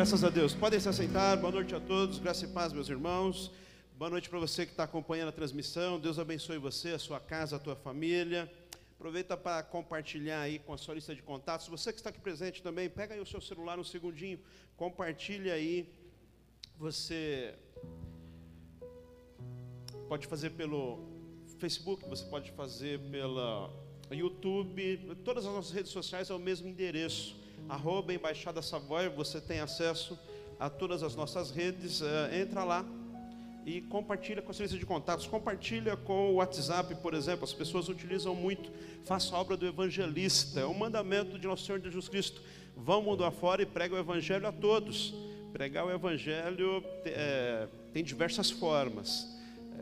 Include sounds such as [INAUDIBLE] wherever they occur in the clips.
Graças a Deus. Podem se aceitar. Boa noite a todos. Graça e paz, meus irmãos. Boa noite para você que está acompanhando a transmissão. Deus abençoe você, a sua casa, a tua família. Aproveita para compartilhar aí com a sua lista de contatos. Você que está aqui presente também, pega aí o seu celular um segundinho, compartilha aí. Você pode fazer pelo Facebook, você pode fazer pela YouTube, todas as nossas redes sociais é o mesmo endereço arroba Embaixada Savoy, você tem acesso a todas as nossas redes, é, entra lá e compartilha com a lista de contatos, compartilha com o WhatsApp, por exemplo, as pessoas utilizam muito, faça a obra do evangelista, é um mandamento de nosso Senhor Jesus Cristo, vão mundo afora e prega o evangelho a todos, pregar o evangelho é, tem diversas formas,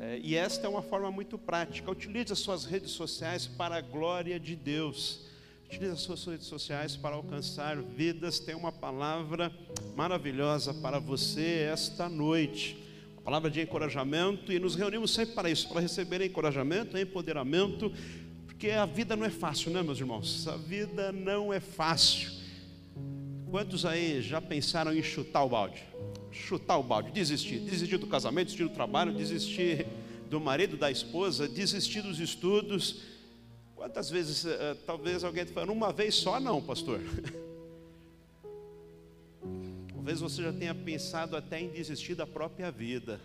é, e esta é uma forma muito prática, utilize as suas redes sociais para a glória de Deus, Utilize as suas redes sociais para alcançar vidas. Tem uma palavra maravilhosa para você esta noite. Uma palavra de encorajamento. E nos reunimos sempre para isso, para receber encorajamento, empoderamento. Porque a vida não é fácil, né, meus irmãos? A vida não é fácil. Quantos aí já pensaram em chutar o balde? Chutar o balde, desistir. Desistir do casamento, desistir do trabalho, desistir do marido, da esposa, desistir dos estudos Quantas vezes, uh, talvez alguém te falando, uma vez só não, pastor? [LAUGHS] Talvez você já tenha pensado até em desistir da própria vida.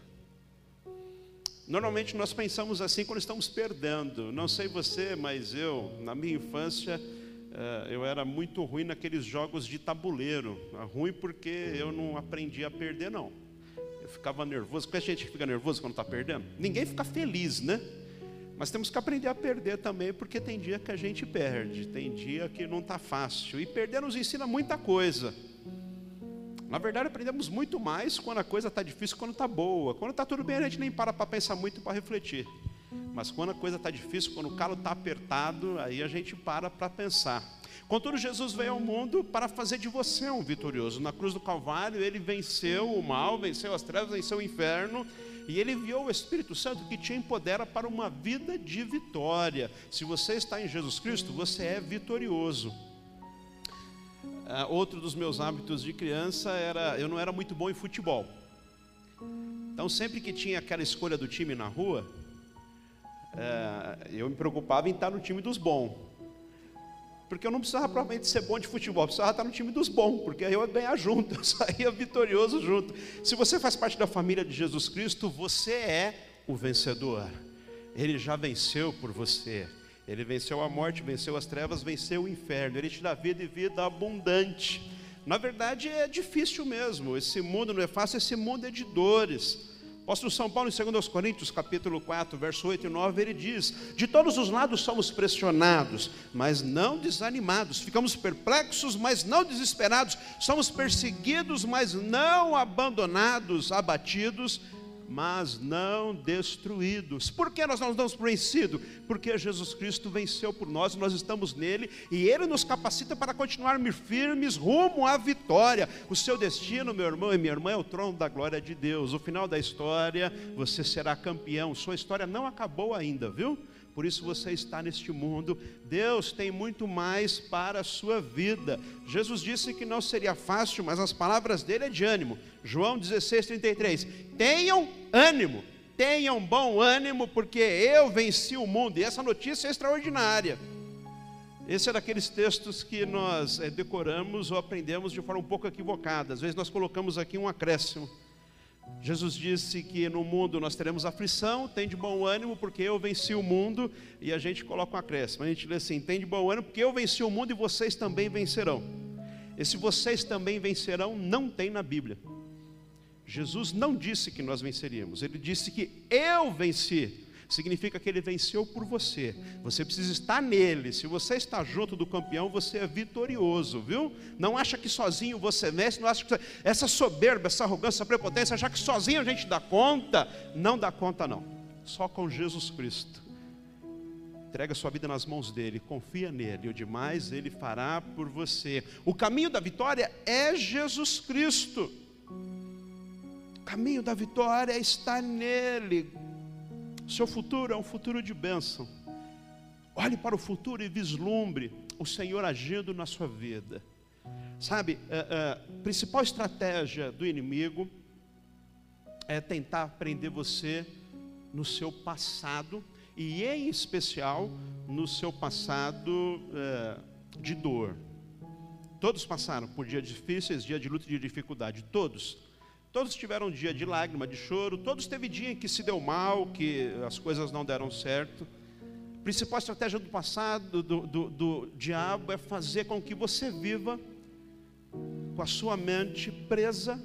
Normalmente nós pensamos assim quando estamos perdendo. Não sei você, mas eu, na minha infância, uh, eu era muito ruim naqueles jogos de tabuleiro. Ruim porque eu não aprendi a perder, não. Eu ficava nervoso. É a gente fica nervoso quando está perdendo? Ninguém fica feliz, né? Mas temos que aprender a perder também, porque tem dia que a gente perde, tem dia que não está fácil. E perder nos ensina muita coisa. Na verdade, aprendemos muito mais quando a coisa está difícil, quando está boa. Quando está tudo bem, a gente nem para para pensar muito para refletir. Mas quando a coisa está difícil, quando o calo está apertado, aí a gente para para pensar. Contudo, Jesus veio ao mundo para fazer de você um vitorioso. Na cruz do Calvário, ele venceu o mal, venceu as trevas, venceu o inferno e ele enviou o Espírito Santo que te empodera para uma vida de vitória. Se você está em Jesus Cristo, você é vitorioso. Uh, outro dos meus hábitos de criança era, eu não era muito bom em futebol. Então sempre que tinha aquela escolha do time na rua, uh, eu me preocupava em estar no time dos bons. Porque eu não precisava provavelmente ser bom de futebol, precisava estar no time dos bons, porque aí eu ia ganhar junto, [LAUGHS] eu saía vitorioso junto. Se você faz parte da família de Jesus Cristo, você é o vencedor. Ele já venceu por você. Ele venceu a morte, venceu as trevas, venceu o inferno. Ele te dá vida e vida abundante. Na verdade é difícil mesmo. Esse mundo não é fácil, esse mundo é de dores. Apóstolo São Paulo, em 2 Coríntios, capítulo 4, verso 8 e 9, ele diz: De todos os lados somos pressionados, mas não desanimados, ficamos perplexos, mas não desesperados, somos perseguidos, mas não abandonados, abatidos, mas não destruídos. Por que nós não estamos vencidos? Porque Jesus Cristo venceu por nós, nós estamos nele e ele nos capacita para continuarmos firmes rumo à vitória. O seu destino, meu irmão e minha irmã, é o trono da glória de Deus. O final da história, você será campeão. Sua história não acabou ainda, viu? Por isso você está neste mundo. Deus tem muito mais para a sua vida. Jesus disse que não seria fácil, mas as palavras dele é de ânimo. João 16, 33. Tenham ânimo, tenham bom ânimo, porque eu venci o mundo. E essa notícia é extraordinária. Esse é daqueles textos que nós é, decoramos ou aprendemos de forma um pouco equivocada. Às vezes nós colocamos aqui um acréscimo. Jesus disse que no mundo nós teremos aflição, tem de bom ânimo porque eu venci o mundo, e a gente coloca um acréscimo. A gente lê assim: tem de bom ânimo porque eu venci o mundo e vocês também vencerão. Esse vocês também vencerão não tem na Bíblia. Jesus não disse que nós venceríamos, ele disse que eu venci significa que ele venceu por você. Você precisa estar nele. Se você está junto do campeão, você é vitorioso, viu? Não acha que sozinho você vence, não acha que essa soberba, essa arrogância, essa prepotência, achar que sozinho a gente dá conta, não dá conta não. Só com Jesus Cristo. Entrega sua vida nas mãos dele, confia nele, o demais ele fará por você. O caminho da vitória é Jesus Cristo. O caminho da vitória é estar nele. Seu futuro é um futuro de bênção. Olhe para o futuro e vislumbre o Senhor agindo na sua vida. Sabe, a, é, é, principal estratégia do inimigo é tentar prender você no seu passado e, em especial, no seu passado é, de dor. Todos passaram por dias difíceis, dia de luta e de dificuldade, todos. Todos tiveram dia de lágrima, de choro, todos teve dia em que se deu mal, que as coisas não deram certo. A principal estratégia do passado, do, do, do diabo, é fazer com que você viva com a sua mente presa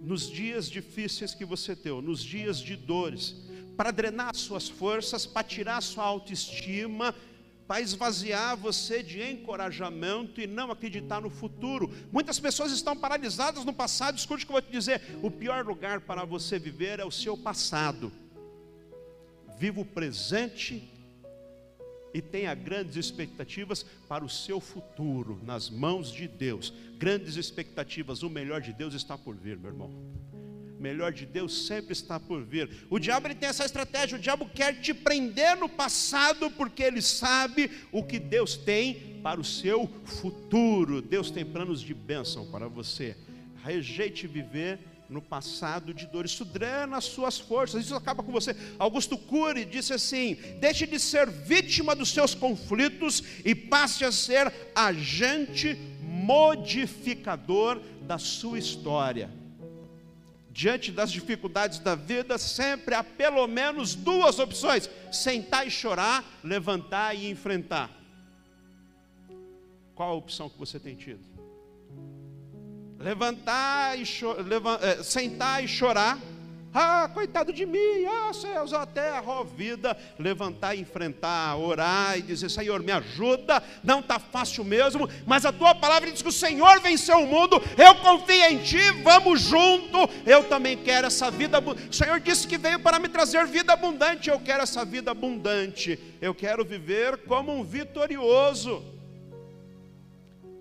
nos dias difíceis que você teve, nos dias de dores, para drenar as suas forças, para tirar sua autoestima, para esvaziar você de encorajamento e não acreditar no futuro. Muitas pessoas estão paralisadas no passado. Escute o que eu vou te dizer: o pior lugar para você viver é o seu passado. Viva o presente e tenha grandes expectativas para o seu futuro nas mãos de Deus. Grandes expectativas, o melhor de Deus está por vir, meu irmão. Melhor de Deus sempre está por vir. O diabo ele tem essa estratégia, o diabo quer te prender no passado porque ele sabe o que Deus tem para o seu futuro. Deus tem planos de bênção para você. Rejeite viver no passado de dor, isso drena as suas forças, isso acaba com você. Augusto Cury disse assim: deixe de ser vítima dos seus conflitos e passe a ser agente modificador da sua história. Diante das dificuldades da vida, sempre há pelo menos duas opções: sentar e chorar, levantar e enfrentar. Qual a opção que você tem tido? levantar e é, sentar e chorar. Ah, coitado de mim, ah, céus, a vida, levantar enfrentar, orar e dizer: Senhor, me ajuda, não está fácil mesmo, mas a tua palavra diz que o Senhor venceu o mundo, eu confio em ti, vamos junto, eu também quero essa vida. O Senhor disse que veio para me trazer vida abundante, eu quero essa vida abundante, eu quero viver como um vitorioso.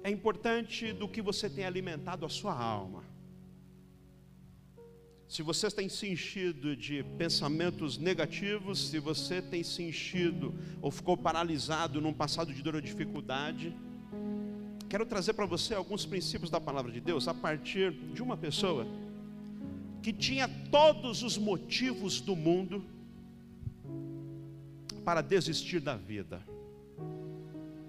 É importante do que você tem alimentado a sua alma. Se você tem se enchido de pensamentos negativos, se você tem se enchido ou ficou paralisado num passado de dor ou dificuldade, quero trazer para você alguns princípios da palavra de Deus a partir de uma pessoa que tinha todos os motivos do mundo para desistir da vida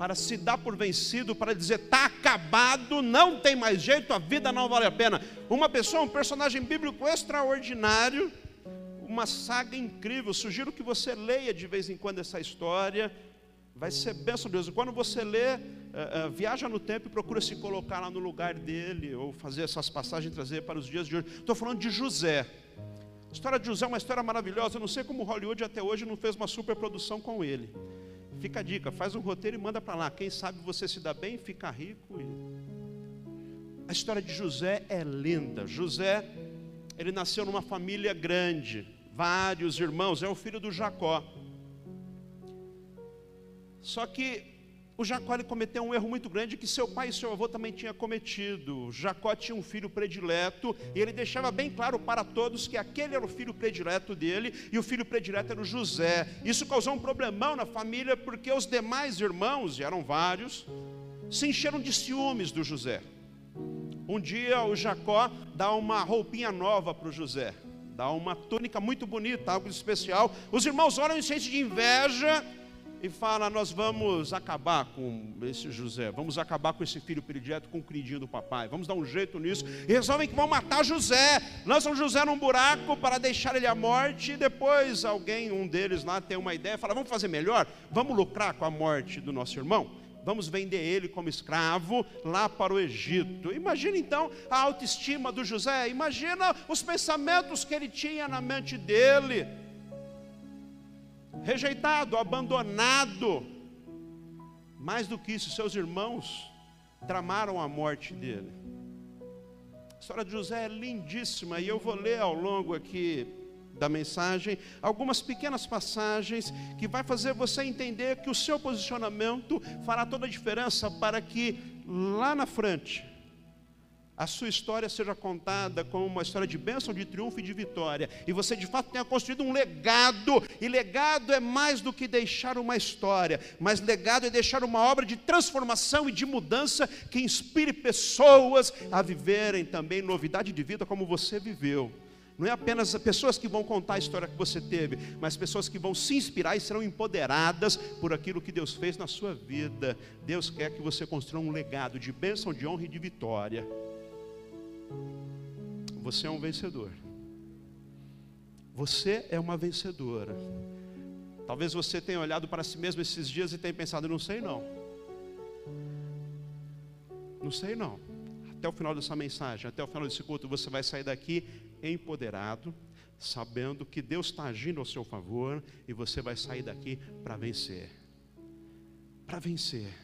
para se dar por vencido, para dizer está acabado, não tem mais jeito, a vida não vale a pena. Uma pessoa, um personagem bíblico extraordinário, uma saga incrível. Sugiro que você leia de vez em quando essa história. Vai ser bênção de Deus. Quando você lê, uh, uh, viaja no tempo e procura se colocar lá no lugar dele, ou fazer essas passagens e trazer para os dias de hoje. Estou falando de José. A história de José é uma história maravilhosa. Eu não sei como Hollywood até hoje não fez uma superprodução com ele. Fica a dica, faz um roteiro e manda para lá. Quem sabe você se dá bem, fica rico. A história de José é linda. José, ele nasceu numa família grande, vários irmãos, é o filho do Jacó. Só que o Jacó ele cometeu um erro muito grande que seu pai e seu avô também tinham cometido. Jacó tinha um filho predileto e ele deixava bem claro para todos que aquele era o filho predileto dele e o filho predileto era o José. Isso causou um problemão na família porque os demais irmãos, e eram vários, se encheram de ciúmes do José. Um dia o Jacó dá uma roupinha nova para o José, dá uma túnica muito bonita, algo especial. Os irmãos olham e sentem de inveja e fala: Nós vamos acabar com esse José, vamos acabar com esse filho predileto, com o queridinho do papai, vamos dar um jeito nisso. E resolvem que vão matar José, lançam José num buraco para deixar ele à morte. E depois alguém, um deles lá, tem uma ideia, fala: Vamos fazer melhor, vamos lucrar com a morte do nosso irmão vamos vender ele como escravo lá para o Egito. Imagina então a autoestima do José, imagina os pensamentos que ele tinha na mente dele rejeitado, abandonado. Mais do que isso, seus irmãos tramaram a morte dele. A história de José é lindíssima e eu vou ler ao longo aqui da mensagem algumas pequenas passagens que vai fazer você entender que o seu posicionamento fará toda a diferença para que lá na frente a sua história seja contada como uma história de bênção, de triunfo e de vitória, e você de fato tenha construído um legado, e legado é mais do que deixar uma história, mas legado é deixar uma obra de transformação e de mudança que inspire pessoas a viverem também novidade de vida como você viveu. Não é apenas pessoas que vão contar a história que você teve, mas pessoas que vão se inspirar e serão empoderadas por aquilo que Deus fez na sua vida. Deus quer que você construa um legado de bênção, de honra e de vitória. Você é um vencedor. Você é uma vencedora. Talvez você tenha olhado para si mesmo esses dias e tenha pensado: não sei não. Não sei não. Até o final dessa mensagem, até o final desse culto, você vai sair daqui empoderado, sabendo que Deus está agindo ao seu favor e você vai sair daqui para vencer. Para vencer.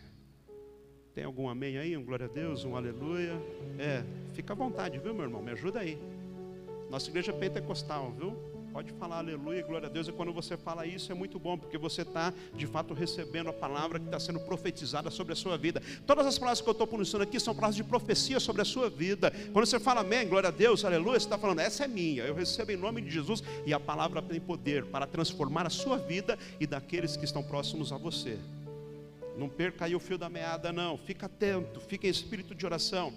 Tem algum amém aí? Um glória a Deus, um aleluia? É, fica à vontade, viu, meu irmão? Me ajuda aí. Nossa igreja é pentecostal, viu? Pode falar aleluia, glória a Deus. E quando você fala isso é muito bom, porque você está de fato recebendo a palavra que está sendo profetizada sobre a sua vida. Todas as palavras que eu estou pronunciando aqui são palavras de profecia sobre a sua vida. Quando você fala amém, glória a Deus, aleluia, você está falando, essa é minha, eu recebo em nome de Jesus, e a palavra tem poder para transformar a sua vida e daqueles que estão próximos a você. Não perca aí o fio da meada, não. Fica atento, fica em espírito de oração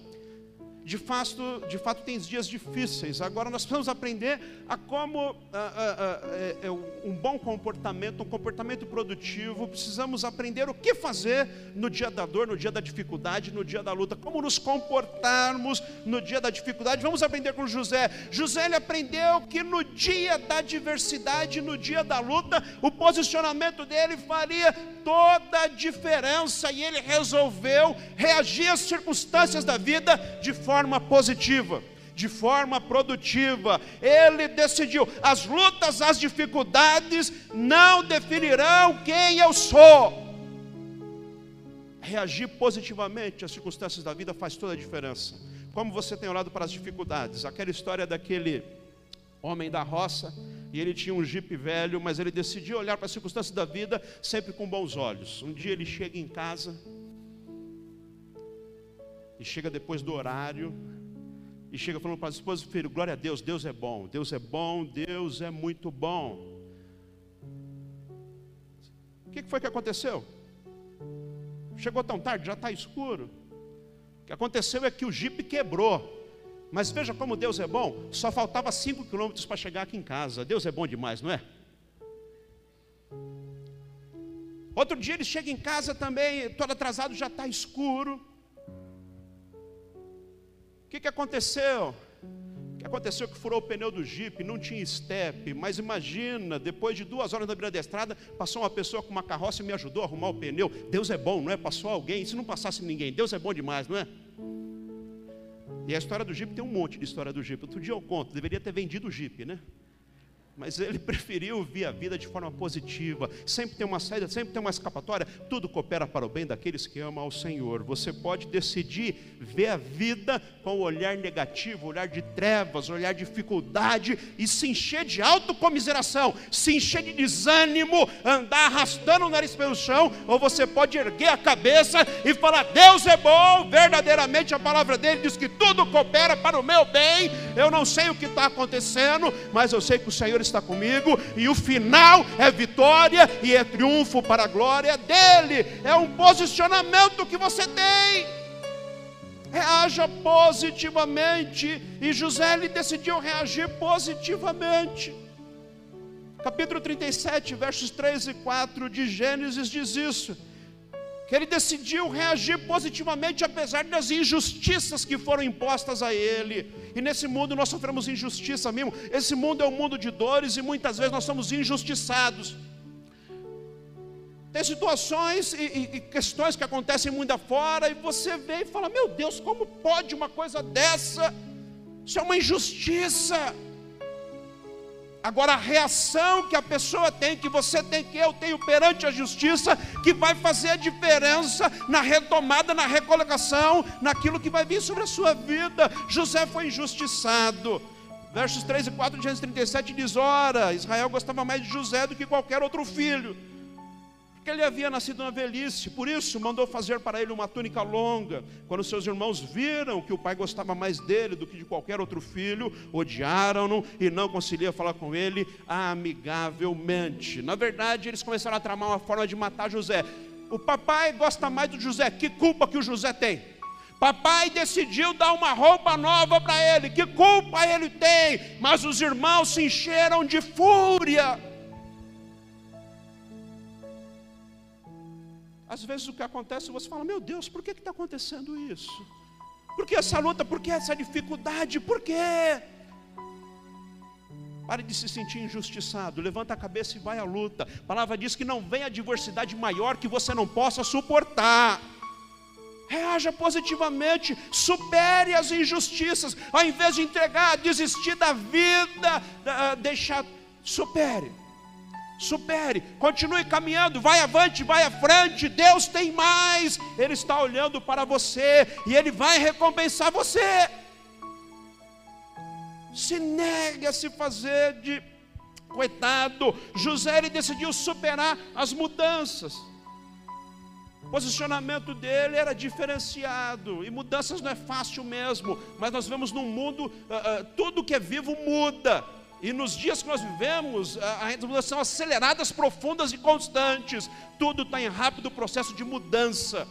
de fato, de fato tem dias difíceis. Agora nós precisamos aprender a como ah, é, é um bom comportamento, um comportamento produtivo. Precisamos aprender o que fazer no dia da dor, no dia da dificuldade, no dia da luta. Como nos comportarmos no dia da dificuldade. Vamos aprender com José. José ele aprendeu que no dia da adversidade, no dia da luta, o posicionamento dele faria toda a diferença e ele resolveu reagir às circunstâncias da vida de forma forma positiva, de forma produtiva. Ele decidiu: as lutas, as dificuldades não definirão quem eu sou. Reagir positivamente às circunstâncias da vida faz toda a diferença. Como você tem olhado para as dificuldades? Aquela história daquele homem da roça, e ele tinha um jipe velho, mas ele decidiu olhar para as circunstâncias da vida sempre com bons olhos. Um dia ele chega em casa, e chega depois do horário, e chega falando para a esposa: Filho, glória a Deus, Deus é bom, Deus é bom, Deus é muito bom. O que foi que aconteceu? Chegou tão tarde, já está escuro. O que aconteceu é que o jipe quebrou. Mas veja como Deus é bom, só faltava cinco quilômetros para chegar aqui em casa. Deus é bom demais, não é? Outro dia ele chega em casa também, todo atrasado, já está escuro que, que aconteceu? O que aconteceu que furou o pneu do Jeep, não tinha estepe, mas imagina, depois de duas horas na beira da estrada, passou uma pessoa com uma carroça e me ajudou a arrumar o pneu. Deus é bom, não é? Passou alguém, se não passasse ninguém, Deus é bom demais, não é? E a história do Jeep tem um monte de história do Jeep. Outro dia eu conto, deveria ter vendido o Jeep, né? Mas ele [LAUGHS] preferiu ver a vida de forma positiva. Sempre tem uma saída, sempre tem uma escapatória. Tudo coopera para o bem daqueles que amam ao Senhor. Você pode decidir ver a vida com o olhar negativo, olhar de trevas, olhar de dificuldade e se encher de autocomiseração, se encher de desânimo, andar arrastando o nariz pelo chão. Ou você pode erguer a cabeça e falar: Deus é bom. Verdadeiramente a palavra dele diz que tudo coopera para o meu bem. Eu não sei o que está acontecendo, mas eu sei que o Senhor está comigo, e o final é vitória e é triunfo para a glória dele. É um posicionamento que você tem. Reaja positivamente, e José ele decidiu reagir positivamente. Capítulo 37, versos 3 e 4 de Gênesis diz isso que ele decidiu reagir positivamente apesar das injustiças que foram impostas a ele. E nesse mundo nós sofremos injustiça mesmo. Esse mundo é um mundo de dores e muitas vezes nós somos injustiçados. Tem situações e, e, e questões que acontecem muito afora e você vê e fala: Meu Deus, como pode uma coisa dessa? Isso é uma injustiça. Agora, a reação que a pessoa tem, que você tem, que eu tenho perante a justiça, que vai fazer a diferença na retomada, na recolocação, naquilo que vai vir sobre a sua vida. José foi injustiçado. Versos 3 e 4 de Gênesis 37 diz: Ora, Israel gostava mais de José do que qualquer outro filho, porque ele havia nascido na velhice, por isso mandou fazer para ele uma túnica longa. Quando seus irmãos viram que o pai gostava mais dele do que de qualquer outro filho, odiaram-no e não conseguiam falar com ele amigavelmente. Na verdade, eles começaram a tramar uma forma de matar José. O papai gosta mais do José, que culpa que o José tem? Papai decidiu dar uma roupa nova para ele, que culpa ele tem? Mas os irmãos se encheram de fúria. Às vezes o que acontece, você fala, meu Deus, por que está acontecendo isso? Por que essa luta? Por que essa dificuldade? Por quê? Pare de se sentir injustiçado, levanta a cabeça e vai à luta. A palavra diz que não vem adversidade maior que você não possa suportar. Reaja positivamente, supere as injustiças, ao invés de entregar, desistir da vida, deixar, supere supere, continue caminhando, vai avante, vai à frente. Deus tem mais, Ele está olhando para você e Ele vai recompensar você. Se negue a se fazer de coitado. José ele decidiu superar as mudanças. O posicionamento dele era diferenciado, e mudanças não é fácil mesmo, mas nós vemos num mundo, uh, uh, tudo que é vivo muda, e nos dias que nós vivemos, as mudanças são aceleradas, profundas e constantes. Tudo está em rápido processo de mudança.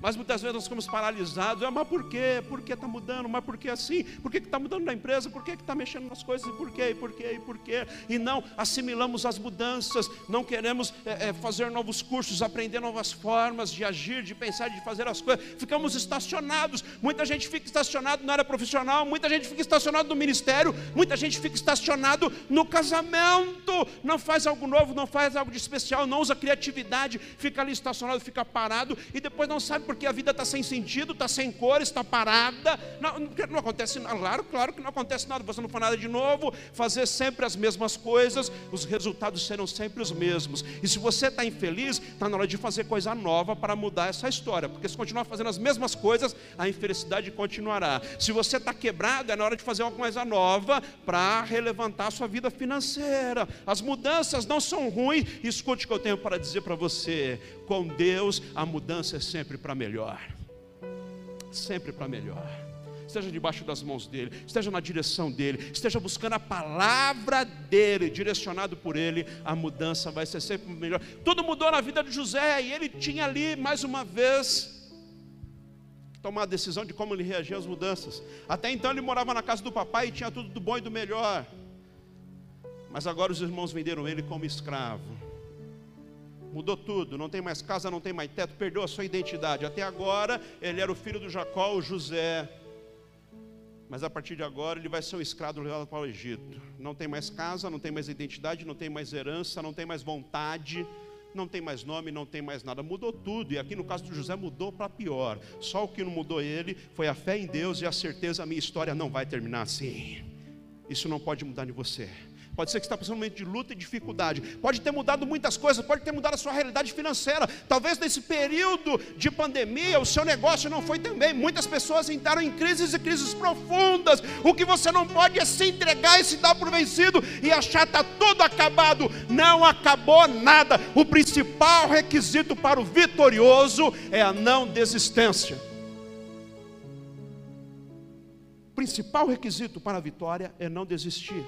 Mas muitas vezes nós ficamos paralisados. Ah, mas por quê? Por que está mudando? Mas por que assim? Por que está mudando na empresa? Por que está mexendo nas coisas? E por quê? E por quê? E por quê? E não assimilamos as mudanças, não queremos é, é, fazer novos cursos, aprender novas formas de agir, de pensar, de fazer as coisas. Ficamos estacionados. Muita gente fica estacionado na área profissional, muita gente fica estacionado no ministério, muita gente fica estacionado no casamento. Não faz algo novo, não faz algo de especial, não usa criatividade, fica ali estacionado, fica parado e depois não sabe porque a vida está sem sentido, está sem cor, está parada. Não, não acontece nada. Claro, claro que não acontece nada. Você não faz nada de novo, fazer sempre as mesmas coisas, os resultados serão sempre os mesmos. E se você está infeliz, está na hora de fazer coisa nova para mudar essa história. Porque se continuar fazendo as mesmas coisas, a infelicidade continuará. Se você está quebrado, é na hora de fazer uma coisa nova para relevantar a sua vida financeira. As mudanças não são ruins. Escute o que eu tenho para dizer para você. Com Deus, a mudança é sempre para melhor. Sempre para melhor. Esteja debaixo das mãos dele, esteja na direção dele, esteja buscando a palavra dele, direcionado por ele, a mudança vai ser sempre melhor. Tudo mudou na vida de José e ele tinha ali mais uma vez tomar a decisão de como ele reagia às mudanças. Até então ele morava na casa do papai e tinha tudo do bom e do melhor. Mas agora os irmãos venderam ele como escravo mudou tudo, não tem mais casa, não tem mais teto, perdeu a sua identidade. Até agora ele era o filho do Jacó, o José. Mas a partir de agora ele vai ser um escravo levado para o Egito. Não tem mais casa, não tem mais identidade, não tem mais herança, não tem mais vontade, não tem mais nome, não tem mais nada. Mudou tudo. E aqui no caso do José mudou para pior. Só o que não mudou ele foi a fé em Deus e a certeza a minha história não vai terminar assim. Isso não pode mudar de você. Pode ser que você está passando um momento de luta e dificuldade. Pode ter mudado muitas coisas, pode ter mudado a sua realidade financeira. Talvez nesse período de pandemia o seu negócio não foi também. Muitas pessoas entraram em crises e crises profundas. O que você não pode é se entregar e se dar por vencido e achar que está tudo acabado. Não acabou nada. O principal requisito para o vitorioso é a não desistência. O principal requisito para a vitória é não desistir.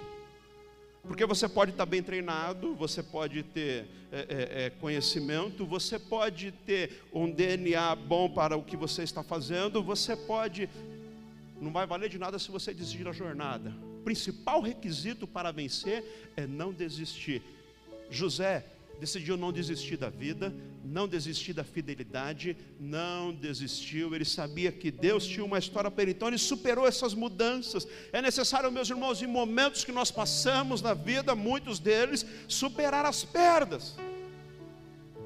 Porque você pode estar bem treinado, você pode ter é, é, é conhecimento, você pode ter um DNA bom para o que você está fazendo, você pode. Não vai valer de nada se você desistir da jornada. O principal requisito para vencer é não desistir. José decidiu não desistir da vida, não desistir da fidelidade, não desistiu. Ele sabia que Deus tinha uma história para ele, então ele superou essas mudanças. É necessário, meus irmãos, em momentos que nós passamos na vida, muitos deles, superar as perdas.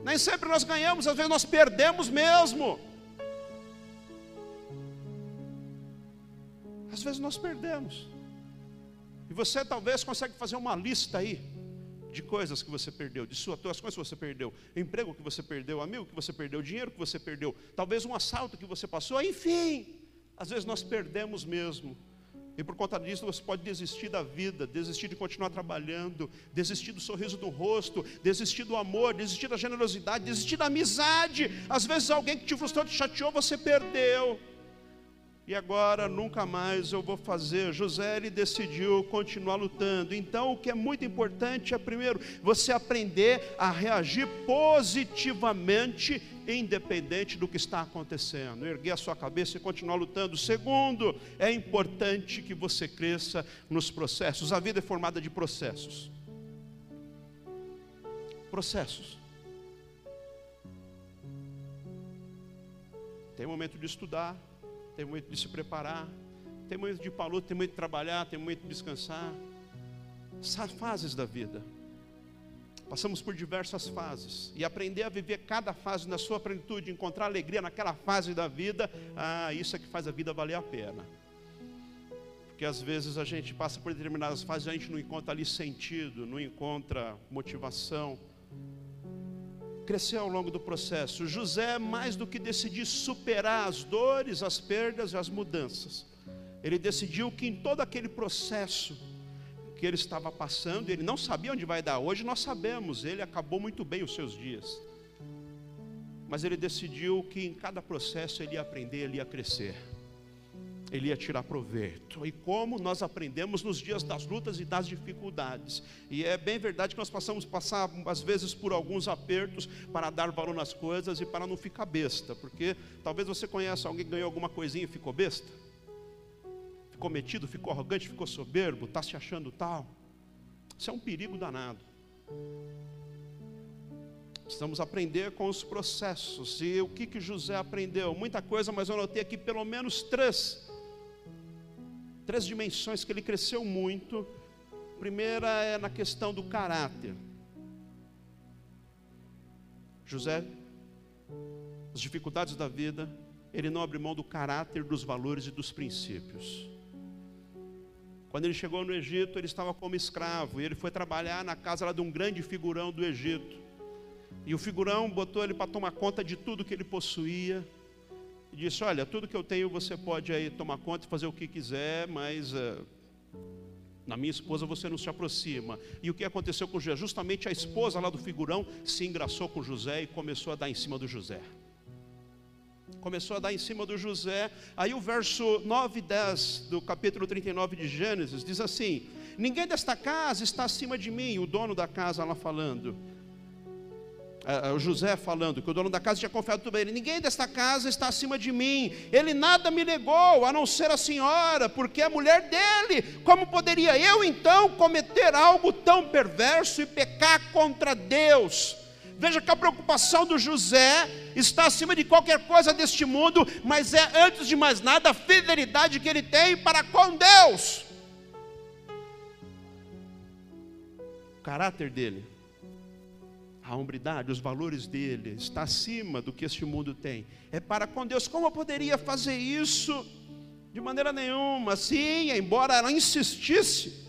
Nem sempre nós ganhamos, às vezes nós perdemos mesmo. Às vezes nós perdemos. E você talvez consegue fazer uma lista aí de coisas que você perdeu, de suas coisas que você perdeu, emprego que você perdeu, amigo que você perdeu, dinheiro que você perdeu, talvez um assalto que você passou, enfim, às vezes nós perdemos mesmo, E por conta disso você pode desistir da vida, desistir de continuar trabalhando, desistir do sorriso do rosto, desistir do amor, desistir da generosidade, desistir da amizade. Às vezes alguém que te frustrou, te chateou, você perdeu. E agora nunca mais eu vou fazer. José ele decidiu continuar lutando. Então o que é muito importante é primeiro você aprender a reagir positivamente independente do que está acontecendo, erguer a sua cabeça e continuar lutando. Segundo, é importante que você cresça nos processos. A vida é formada de processos. Processos. Tem momento de estudar, tem momento de se preparar, tem momento de luta, tem momento de trabalhar, tem momento de descansar. São fases da vida. Passamos por diversas fases e aprender a viver cada fase na sua plenitude, encontrar alegria naquela fase da vida, ah, isso é que faz a vida valer a pena. Porque às vezes a gente passa por determinadas fases e a gente não encontra ali sentido, não encontra motivação. Crescer ao longo do processo. José, mais do que decidir superar as dores, as perdas e as mudanças, ele decidiu que em todo aquele processo, que ele estava passando, ele não sabia onde vai dar. Hoje nós sabemos, ele acabou muito bem os seus dias. Mas ele decidiu que em cada processo ele ia aprender, ele ia crescer. Ele ia tirar proveito. E como nós aprendemos nos dias das lutas e das dificuldades. E é bem verdade que nós passamos passar às vezes por alguns apertos para dar valor nas coisas e para não ficar besta, porque talvez você conheça alguém que ganhou alguma coisinha e ficou besta ficou metido, ficou arrogante, ficou soberbo, está se achando tal. Isso é um perigo danado. Precisamos aprender com os processos. E o que, que José aprendeu? Muita coisa, mas eu notei aqui pelo menos três. Três dimensões que ele cresceu muito. A primeira é na questão do caráter. José, as dificuldades da vida, ele não abre mão do caráter, dos valores e dos princípios. Quando ele chegou no Egito, ele estava como escravo, e ele foi trabalhar na casa lá de um grande figurão do Egito. E o figurão botou ele para tomar conta de tudo que ele possuía. E disse: Olha, tudo que eu tenho você pode aí tomar conta e fazer o que quiser, mas uh, na minha esposa você não se aproxima. E o que aconteceu com José? Justamente a esposa lá do figurão se engraçou com José e começou a dar em cima do José começou a dar em cima do José. Aí o verso 9 e 10 do capítulo 39 de Gênesis diz assim: Ninguém desta casa está acima de mim, o dono da casa lá falando. É, é, José falando que o dono da casa tinha confiado tudo bem. Ele, Ninguém desta casa está acima de mim. Ele nada me negou, a não ser a senhora, porque é a mulher dele. Como poderia eu então cometer algo tão perverso e pecar contra Deus? Veja que a preocupação do José está acima de qualquer coisa deste mundo, mas é antes de mais nada a fidelidade que ele tem para com Deus. O caráter dele, a hombridade, os valores dele está acima do que este mundo tem. É para com Deus. Como eu poderia fazer isso? De maneira nenhuma. Sim, embora ela insistisse,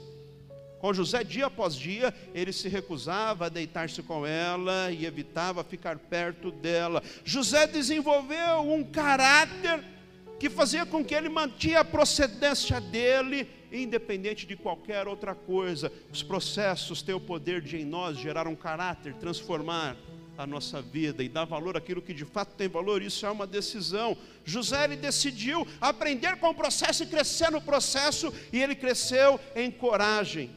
com José, dia após dia, ele se recusava a deitar-se com ela e evitava ficar perto dela. José desenvolveu um caráter que fazia com que ele mantinha a procedência dele, independente de qualquer outra coisa. Os processos têm o poder de em nós gerar um caráter, transformar a nossa vida e dar valor àquilo que de fato tem valor, isso é uma decisão. José ele decidiu aprender com o processo e crescer no processo, e ele cresceu em coragem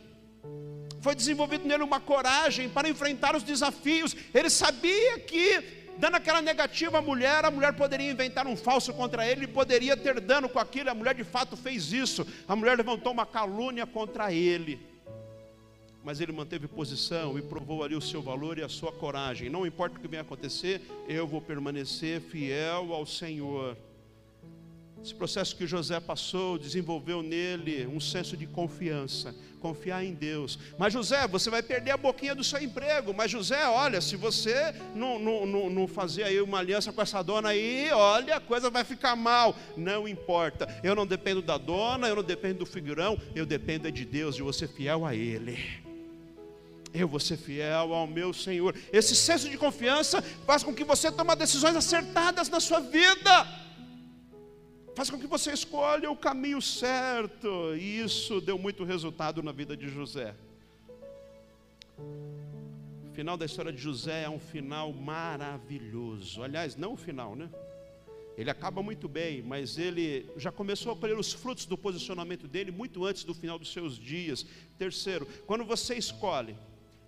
foi desenvolvido nele uma coragem para enfrentar os desafios. Ele sabia que, dando aquela negativa à mulher, a mulher poderia inventar um falso contra ele poderia ter dano com aquilo. A mulher de fato fez isso. A mulher levantou uma calúnia contra ele. Mas ele manteve posição e provou ali o seu valor e a sua coragem. Não importa o que venha acontecer, eu vou permanecer fiel ao Senhor. Esse processo que José passou desenvolveu nele um senso de confiança, confiar em Deus. Mas José, você vai perder a boquinha do seu emprego. Mas José, olha, se você não, não, não, não fazer aí uma aliança com essa dona aí, olha, a coisa vai ficar mal. Não importa. Eu não dependo da dona, eu não dependo do figurão, eu dependo é de Deus, de você fiel a Ele. Eu vou ser fiel ao meu Senhor. Esse senso de confiança faz com que você tome decisões acertadas na sua vida faz com que você escolha o caminho certo. E isso deu muito resultado na vida de José. O final da história de José é um final maravilhoso. Aliás, não o final, né? Ele acaba muito bem, mas ele já começou a colher os frutos do posicionamento dele muito antes do final dos seus dias. Terceiro, quando você escolhe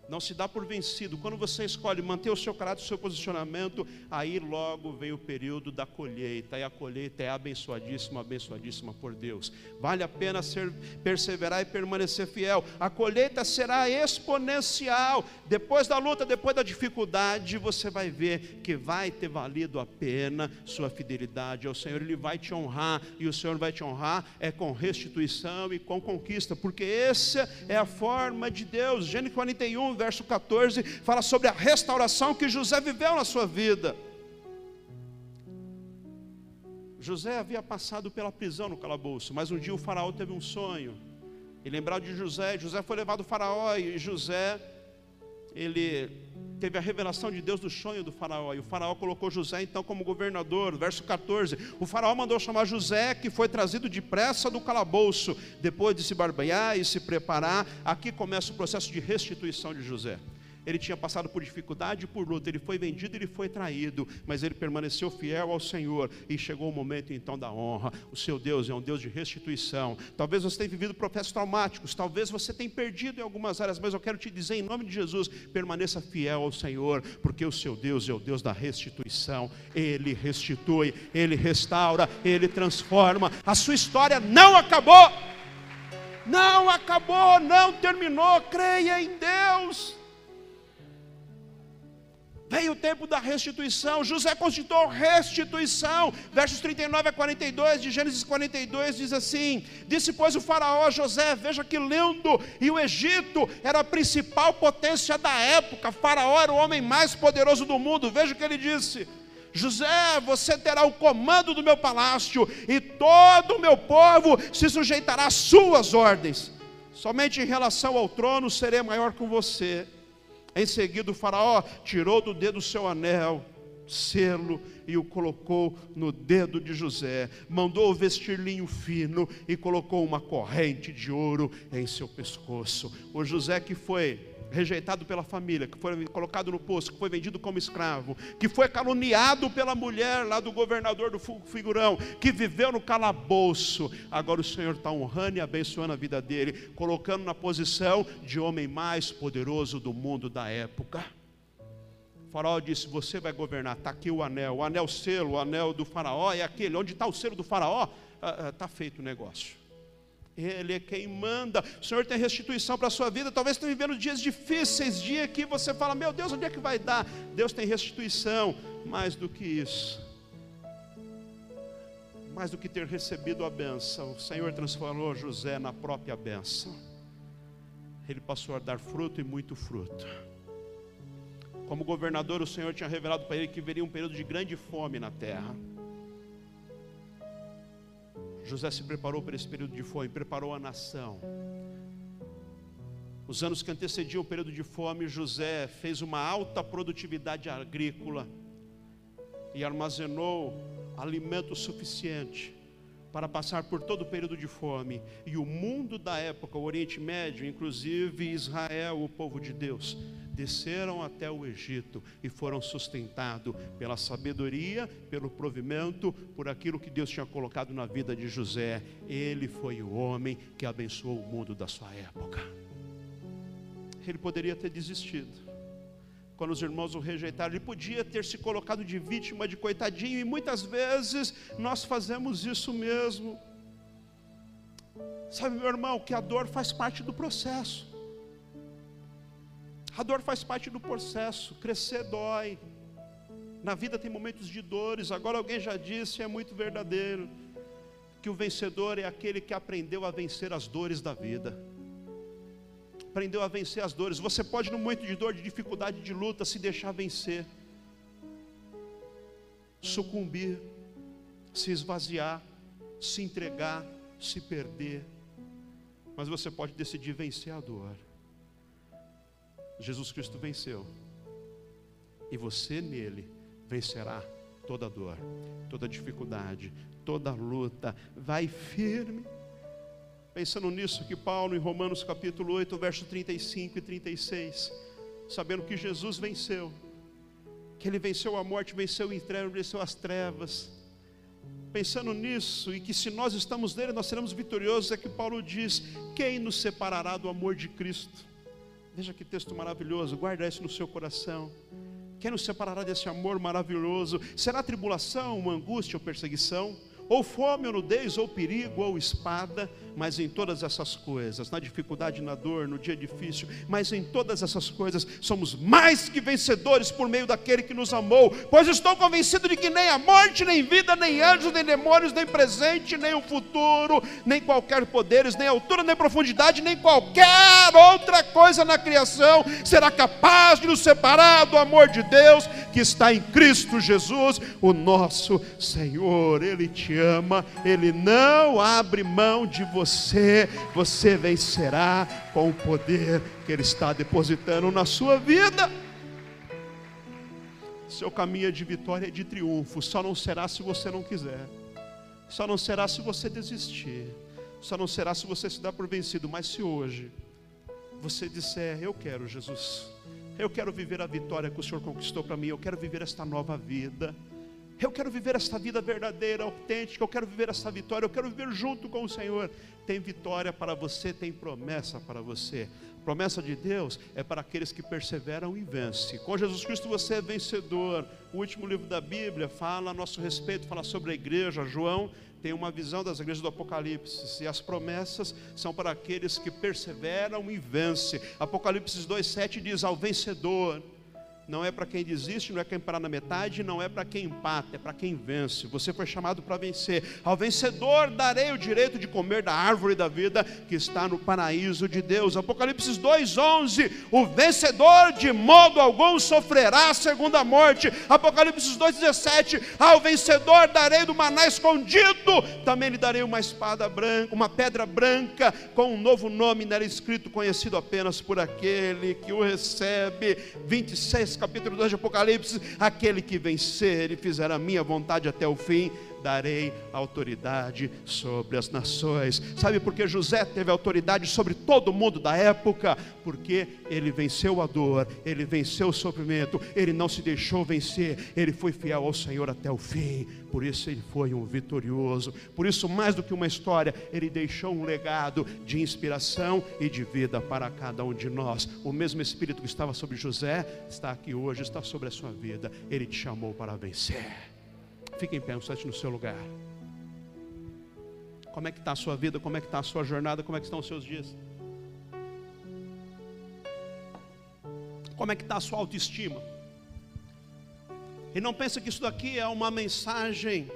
não se dá por vencido. Quando você escolhe manter o seu caráter, o seu posicionamento, aí logo vem o período da colheita, e a colheita é abençoadíssima, abençoadíssima por Deus. Vale a pena ser, perseverar e permanecer fiel. A colheita será exponencial. Depois da luta, depois da dificuldade, você vai ver que vai ter valido a pena sua fidelidade ao Senhor. Ele vai te honrar, e o Senhor vai te honrar é com restituição e com conquista, porque essa é a forma de Deus. Gênesis 41, verso 14, fala sobre a restauração que José viveu na sua vida. José havia passado pela prisão no calabouço, mas um dia o faraó teve um sonho. E lembrado de José, José foi levado ao faraó e José ele teve a revelação de Deus do sonho do faraó, e o faraó colocou José então como governador, verso 14, o faraó mandou chamar José, que foi trazido depressa do calabouço, depois de se barbear e se preparar, aqui começa o processo de restituição de José ele tinha passado por dificuldade e por luta, ele foi vendido, ele foi traído, mas ele permaneceu fiel ao Senhor e chegou o momento então da honra. O seu Deus é um Deus de restituição. Talvez você tenha vivido processos traumáticos, talvez você tenha perdido em algumas áreas, mas eu quero te dizer em nome de Jesus, permaneça fiel ao Senhor, porque o seu Deus é o Deus da restituição. Ele restitui, ele restaura, ele transforma. A sua história não acabou. Não acabou, não terminou. Creia em Deus. Veio o tempo da restituição. José constituiu restituição. Versos 39 a 42 de Gênesis 42 diz assim: Disse, pois, o Faraó a José: Veja que lindo! E o Egito era a principal potência da época. Faraó era o homem mais poderoso do mundo. Veja o que ele disse. José, você terá o comando do meu palácio, e todo o meu povo se sujeitará às suas ordens. Somente em relação ao trono serei maior com você em seguida, o Faraó tirou do dedo seu anel, selo, e o colocou no dedo de José. Mandou vestir linho fino e colocou uma corrente de ouro em seu pescoço. O José que foi rejeitado pela família, que foi colocado no poço, que foi vendido como escravo, que foi caluniado pela mulher lá do governador do figurão, que viveu no calabouço. Agora o Senhor está honrando e abençoando a vida dele, colocando na posição de homem mais poderoso do mundo da época. O faraó disse: Você vai governar, está aqui o anel, o anel selo, o anel do faraó é aquele. Onde está o selo do faraó? Está ah, ah, feito o negócio. Ele é quem manda. O Senhor tem restituição para a sua vida. Talvez esteja vivendo dias difíceis, dia que você fala, meu Deus, onde é que vai dar? Deus tem restituição. Mais do que isso, mais do que ter recebido a benção, o Senhor transformou José na própria benção. Ele passou a dar fruto e muito fruto. Como governador, o Senhor tinha revelado para ele que viria um período de grande fome na terra. José se preparou para esse período de fome, preparou a nação. Os anos que antecediam o período de fome, José fez uma alta produtividade agrícola e armazenou alimento suficiente para passar por todo o período de fome. E o mundo da época, o Oriente Médio, inclusive Israel, o povo de Deus, desceram até o Egito e foram sustentados pela sabedoria, pelo provimento, por aquilo que Deus tinha colocado na vida de José. Ele foi o homem que abençoou o mundo da sua época. Ele poderia ter desistido. Quando os irmãos o rejeitaram, ele podia ter se colocado de vítima, de coitadinho, e muitas vezes nós fazemos isso mesmo. Sabe, meu irmão, que a dor faz parte do processo. A dor faz parte do processo, crescer dói. Na vida tem momentos de dores. Agora alguém já disse, é muito verdadeiro, que o vencedor é aquele que aprendeu a vencer as dores da vida. Aprendeu a vencer as dores. Você pode, no momento de dor, de dificuldade, de luta, se deixar vencer, sucumbir, se esvaziar, se entregar, se perder. Mas você pode decidir vencer a dor. Jesus Cristo venceu. E você nele vencerá toda dor, toda dificuldade, toda luta. Vai firme. Pensando nisso que Paulo em Romanos capítulo 8, verso 35 e 36, sabendo que Jesus venceu, que ele venceu a morte, venceu o inferno, venceu as trevas. Pensando nisso e que se nós estamos nele, nós seremos vitoriosos, é que Paulo diz: quem nos separará do amor de Cristo? Veja que texto maravilhoso, guarda isso no seu coração. Quem nos separará desse amor maravilhoso? Será tribulação, angústia ou perseguição? ou fome, ou nudez, ou perigo, ou espada, mas em todas essas coisas, na dificuldade, na dor, no dia difícil, mas em todas essas coisas somos mais que vencedores por meio daquele que nos amou, pois estou convencido de que nem a morte, nem vida, nem anjos, nem demônios, nem presente, nem o futuro, nem qualquer poderes, nem altura, nem profundidade, nem qualquer outra coisa na criação será capaz de nos separar do amor de Deus que está em Cristo Jesus, o nosso Senhor. Ele te ama, Ele não abre mão de você, você vencerá com o poder que Ele está depositando na sua vida. Seu caminho é de vitória e de triunfo, só não será se você não quiser, só não será se você desistir, só não será se você se dar por vencido, mas se hoje você disser: Eu quero Jesus, eu quero viver a vitória que o Senhor conquistou para mim, eu quero viver esta nova vida. Eu quero viver esta vida verdadeira, autêntica, eu quero viver esta vitória, eu quero viver junto com o Senhor. Tem vitória para você, tem promessa para você. promessa de Deus é para aqueles que perseveram e vencem. Com Jesus Cristo você é vencedor. O último livro da Bíblia fala a nosso respeito, fala sobre a igreja. João tem uma visão das igrejas do Apocalipse, e as promessas são para aqueles que perseveram e vencem. Apocalipse 2,7 diz: Ao vencedor não é para quem desiste, não é quem parar na metade, não é para quem empata, é para quem vence. Você foi chamado para vencer. Ao vencedor darei o direito de comer da árvore da vida que está no paraíso de Deus. Apocalipse 2:11. O vencedor de modo algum sofrerá a segunda morte. Apocalipse 2:17. Ao vencedor darei do maná escondido, também lhe darei uma espada branca, uma pedra branca com um novo nome nela escrito, conhecido apenas por aquele que o recebe. 26 capítulo 2 de Apocalipse: aquele que vencer e fizer a minha vontade até o fim, darei autoridade sobre as nações. Sabe por que José teve autoridade sobre todo mundo da época? Porque ele venceu a dor, ele venceu o sofrimento, ele não se deixou vencer, ele foi fiel ao Senhor até o fim. Por isso ele foi um vitorioso. Por isso, mais do que uma história, ele deixou um legado de inspiração e de vida para cada um de nós. O mesmo Espírito que estava sobre José está aqui hoje, está sobre a sua vida. Ele te chamou para vencer. Fique em pé um no seu lugar. Como é que está a sua vida? Como é que está a sua jornada? Como é que estão os seus dias? Como é que está a sua autoestima? E não pensa que isso daqui é uma mensagem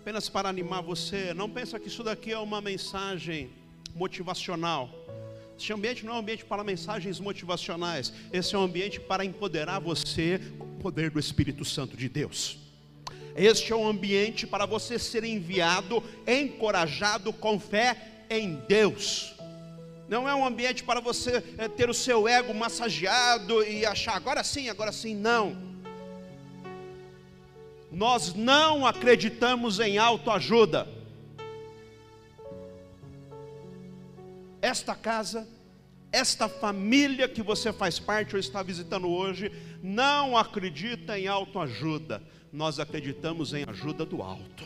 apenas para animar você. Não pensa que isso daqui é uma mensagem motivacional. Este ambiente não é um ambiente para mensagens motivacionais. Esse é um ambiente para empoderar você com o poder do Espírito Santo de Deus. Este é um ambiente para você ser enviado, encorajado com fé em Deus. Não é um ambiente para você é, ter o seu ego massageado e achar agora sim, agora sim, não. Nós não acreditamos em autoajuda. Esta casa, esta família que você faz parte ou está visitando hoje, não acredita em autoajuda. Nós acreditamos em ajuda do alto,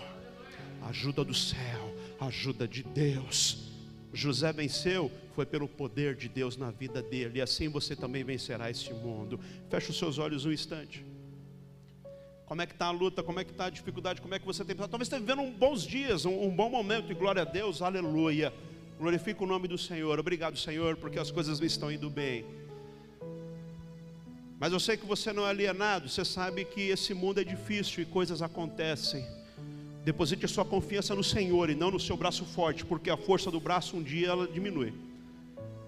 ajuda do céu, ajuda de Deus. José venceu foi pelo poder de Deus na vida dele, e assim você também vencerá esse mundo. Feche os seus olhos um instante. Como é que está a luta? Como é que está a dificuldade? Como é que você tem Talvez esteja vivendo um bons dias, um, um bom momento, e glória a Deus, aleluia. Glorifico o nome do Senhor. Obrigado, Senhor, porque as coisas me estão indo bem. Mas eu sei que você não é alienado, você sabe que esse mundo é difícil e coisas acontecem. Deposite a sua confiança no Senhor e não no seu braço forte, porque a força do braço um dia ela diminui.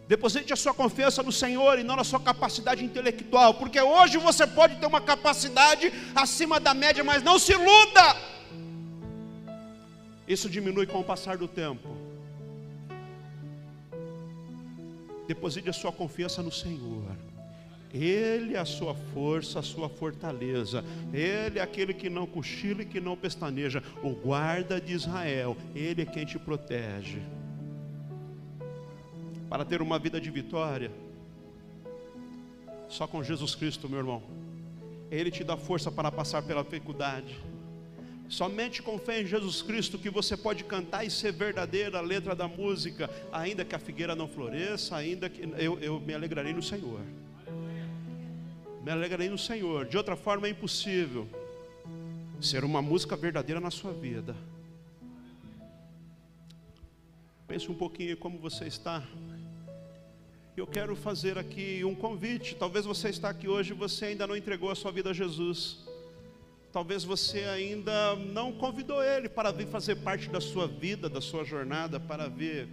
Deposite a sua confiança no Senhor e não na sua capacidade intelectual, porque hoje você pode ter uma capacidade acima da média, mas não se iluda. Isso diminui com o passar do tempo. Deposite a sua confiança no Senhor. Ele é a sua força, a sua fortaleza. Ele é aquele que não cochila e que não pestaneja. O guarda de Israel. Ele é quem te protege. Para ter uma vida de vitória, só com Jesus Cristo, meu irmão. Ele te dá força para passar pela dificuldade. Somente com fé em Jesus Cristo que você pode cantar e ser verdadeira a letra da música, ainda que a figueira não floresça, ainda que eu, eu me alegrarei no Senhor. Me alegrarei no Senhor. De outra forma é impossível ser uma música verdadeira na sua vida. Pense um pouquinho como você está. Eu quero fazer aqui um convite. Talvez você está aqui hoje e você ainda não entregou a sua vida a Jesus. Talvez você ainda não convidou Ele para vir fazer parte da sua vida, da sua jornada, para vir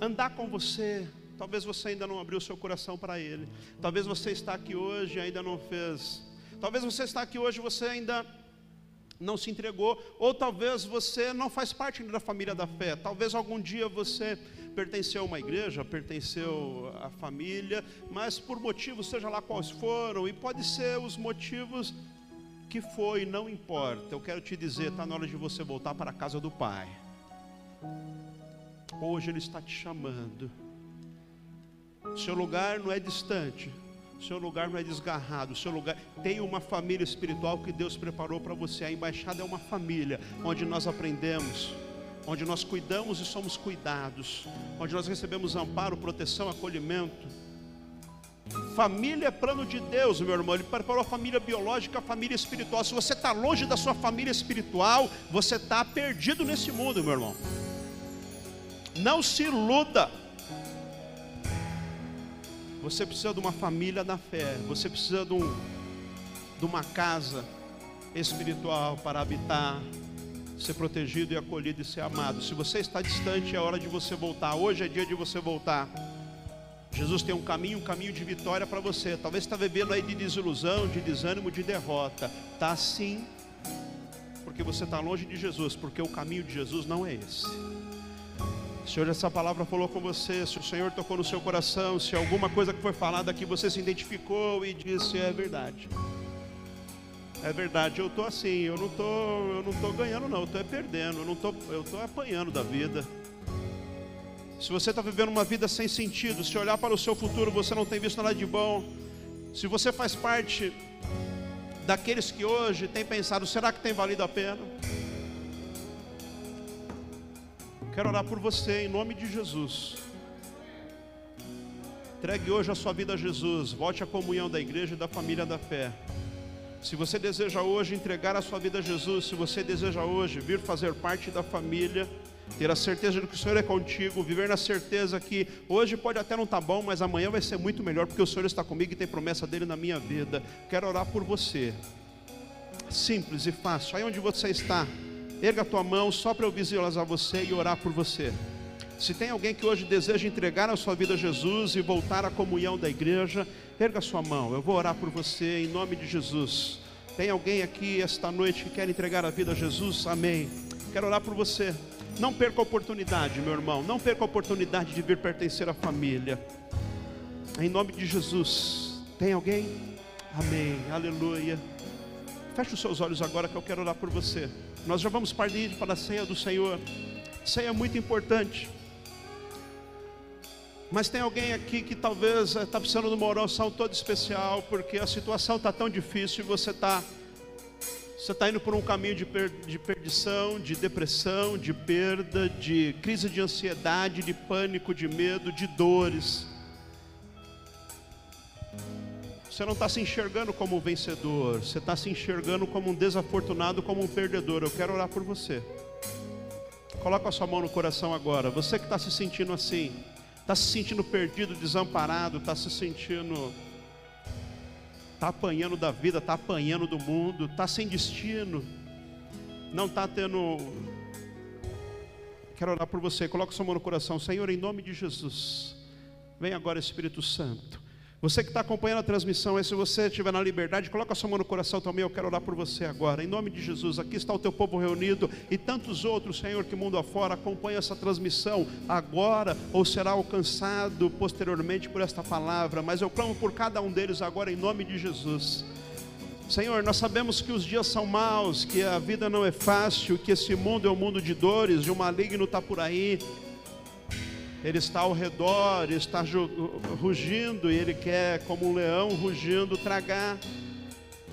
andar com você. Talvez você ainda não abriu seu coração para Ele. Talvez você está aqui hoje e ainda não fez. Talvez você está aqui hoje e você ainda não se entregou. Ou talvez você não faz parte da família da fé. Talvez algum dia você pertenceu a uma igreja, pertenceu à família, mas por motivos, seja lá quais foram, e pode ser os motivos que foi, não importa. Eu quero te dizer, está na hora de você voltar para a casa do Pai. Hoje Ele está te chamando. Seu lugar não é distante, seu lugar não é desgarrado, seu lugar tem uma família espiritual que Deus preparou para você. A embaixada é uma família onde nós aprendemos, onde nós cuidamos e somos cuidados, onde nós recebemos amparo, proteção, acolhimento Família é plano de Deus, meu irmão. Ele preparou a família biológica, a família espiritual. Se você está longe da sua família espiritual, você está perdido nesse mundo, meu irmão. Não se iluda. Você precisa de uma família da fé. Você precisa de, um, de uma casa espiritual para habitar, ser protegido e acolhido e ser amado. Se você está distante, é hora de você voltar. Hoje é dia de você voltar. Jesus tem um caminho, um caminho de vitória para você. Talvez está vivendo aí de desilusão, de desânimo, de derrota. Está assim, porque você está longe de Jesus, porque o caminho de Jesus não é esse. Se hoje essa palavra falou com você, se o Senhor tocou no seu coração, se alguma coisa que foi falada aqui você se identificou e disse é verdade. É verdade, eu estou assim, eu não estou, eu não estou ganhando não, eu estou é perdendo, eu não estou, eu estou apanhando da vida. Se você está vivendo uma vida sem sentido, se olhar para o seu futuro você não tem visto nada de bom, se você faz parte daqueles que hoje têm pensado, será que tem valido a pena? Quero orar por você em nome de Jesus. Entregue hoje a sua vida a Jesus. Volte à comunhão da igreja e da família da fé. Se você deseja hoje entregar a sua vida a Jesus, se você deseja hoje vir fazer parte da família, ter a certeza de que o Senhor é contigo, viver na certeza que hoje pode até não estar tá bom, mas amanhã vai ser muito melhor, porque o Senhor está comigo e tem promessa dele na minha vida. Quero orar por você. Simples e fácil. Aí onde você está, erga a tua mão só para eu visualizar você e orar por você. Se tem alguém que hoje deseja entregar a sua vida a Jesus e voltar à comunhão da igreja, erga a sua mão. Eu vou orar por você em nome de Jesus. Tem alguém aqui esta noite que quer entregar a vida a Jesus? Amém. Quero orar por você. Não perca a oportunidade, meu irmão. Não perca a oportunidade de vir pertencer à família. Em nome de Jesus. Tem alguém? Amém. Aleluia. Feche os seus olhos agora que eu quero orar por você. Nós já vamos partir para a ceia do Senhor. Ceia é muito importante. Mas tem alguém aqui que talvez está precisando de uma oração toda especial, porque a situação está tão difícil e você está você está indo por um caminho de, per de perdição, de depressão, de perda, de crise de ansiedade, de pânico, de medo, de dores. Você não está se enxergando como um vencedor, você está se enxergando como um desafortunado, como um perdedor. Eu quero orar por você. Coloca a sua mão no coração agora. Você que está se sentindo assim, está se sentindo perdido, desamparado, está se sentindo está apanhando da vida, está apanhando do mundo, está sem destino, não está tendo. Quero orar por você, coloca sua mão no coração, Senhor, em nome de Jesus. Vem agora, Espírito Santo. Você que está acompanhando a transmissão, se você estiver na liberdade, coloca a sua mão no coração também, eu quero orar por você agora. Em nome de Jesus, aqui está o teu povo reunido e tantos outros, Senhor, que mundo afora acompanha essa transmissão agora ou será alcançado posteriormente por esta palavra, mas eu clamo por cada um deles agora em nome de Jesus. Senhor, nós sabemos que os dias são maus, que a vida não é fácil, que esse mundo é um mundo de dores, de um maligno está por aí, ele está ao redor, está rugindo e ele quer, como um leão rugindo, tragar.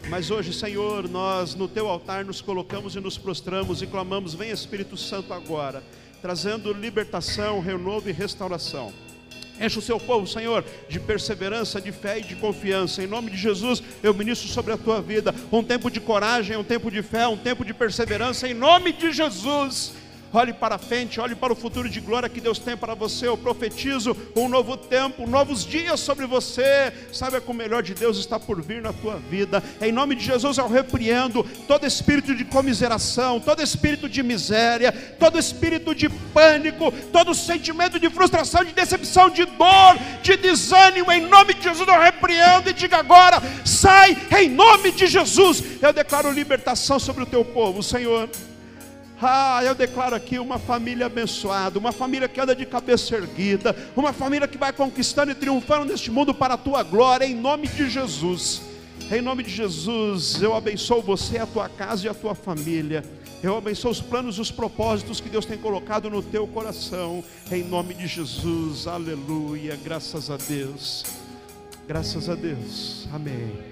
Mas hoje, Senhor, nós no teu altar nos colocamos e nos prostramos e clamamos: Vem Espírito Santo agora, trazendo libertação, renovo e restauração. Enche o seu povo, Senhor, de perseverança, de fé e de confiança. Em nome de Jesus, eu ministro sobre a tua vida um tempo de coragem, um tempo de fé, um tempo de perseverança. Em nome de Jesus. Olhe para frente, olhe para o futuro de glória que Deus tem para você. Eu profetizo um novo tempo, novos dias sobre você. Saiba que o melhor de Deus está por vir na tua vida. Em nome de Jesus eu repreendo todo espírito de comiseração, todo espírito de miséria, todo espírito de pânico, todo sentimento de frustração, de decepção, de dor, de desânimo. Em nome de Jesus eu repreendo e diga agora: sai em nome de Jesus. Eu declaro libertação sobre o teu povo, Senhor. Ah, eu declaro aqui uma família abençoada, uma família que anda de cabeça erguida, uma família que vai conquistando e triunfando neste mundo para a tua glória, em nome de Jesus. Em nome de Jesus, eu abençoo você, a tua casa e a tua família. Eu abençoo os planos e os propósitos que Deus tem colocado no teu coração. Em nome de Jesus, aleluia. Graças a Deus. Graças a Deus. Amém.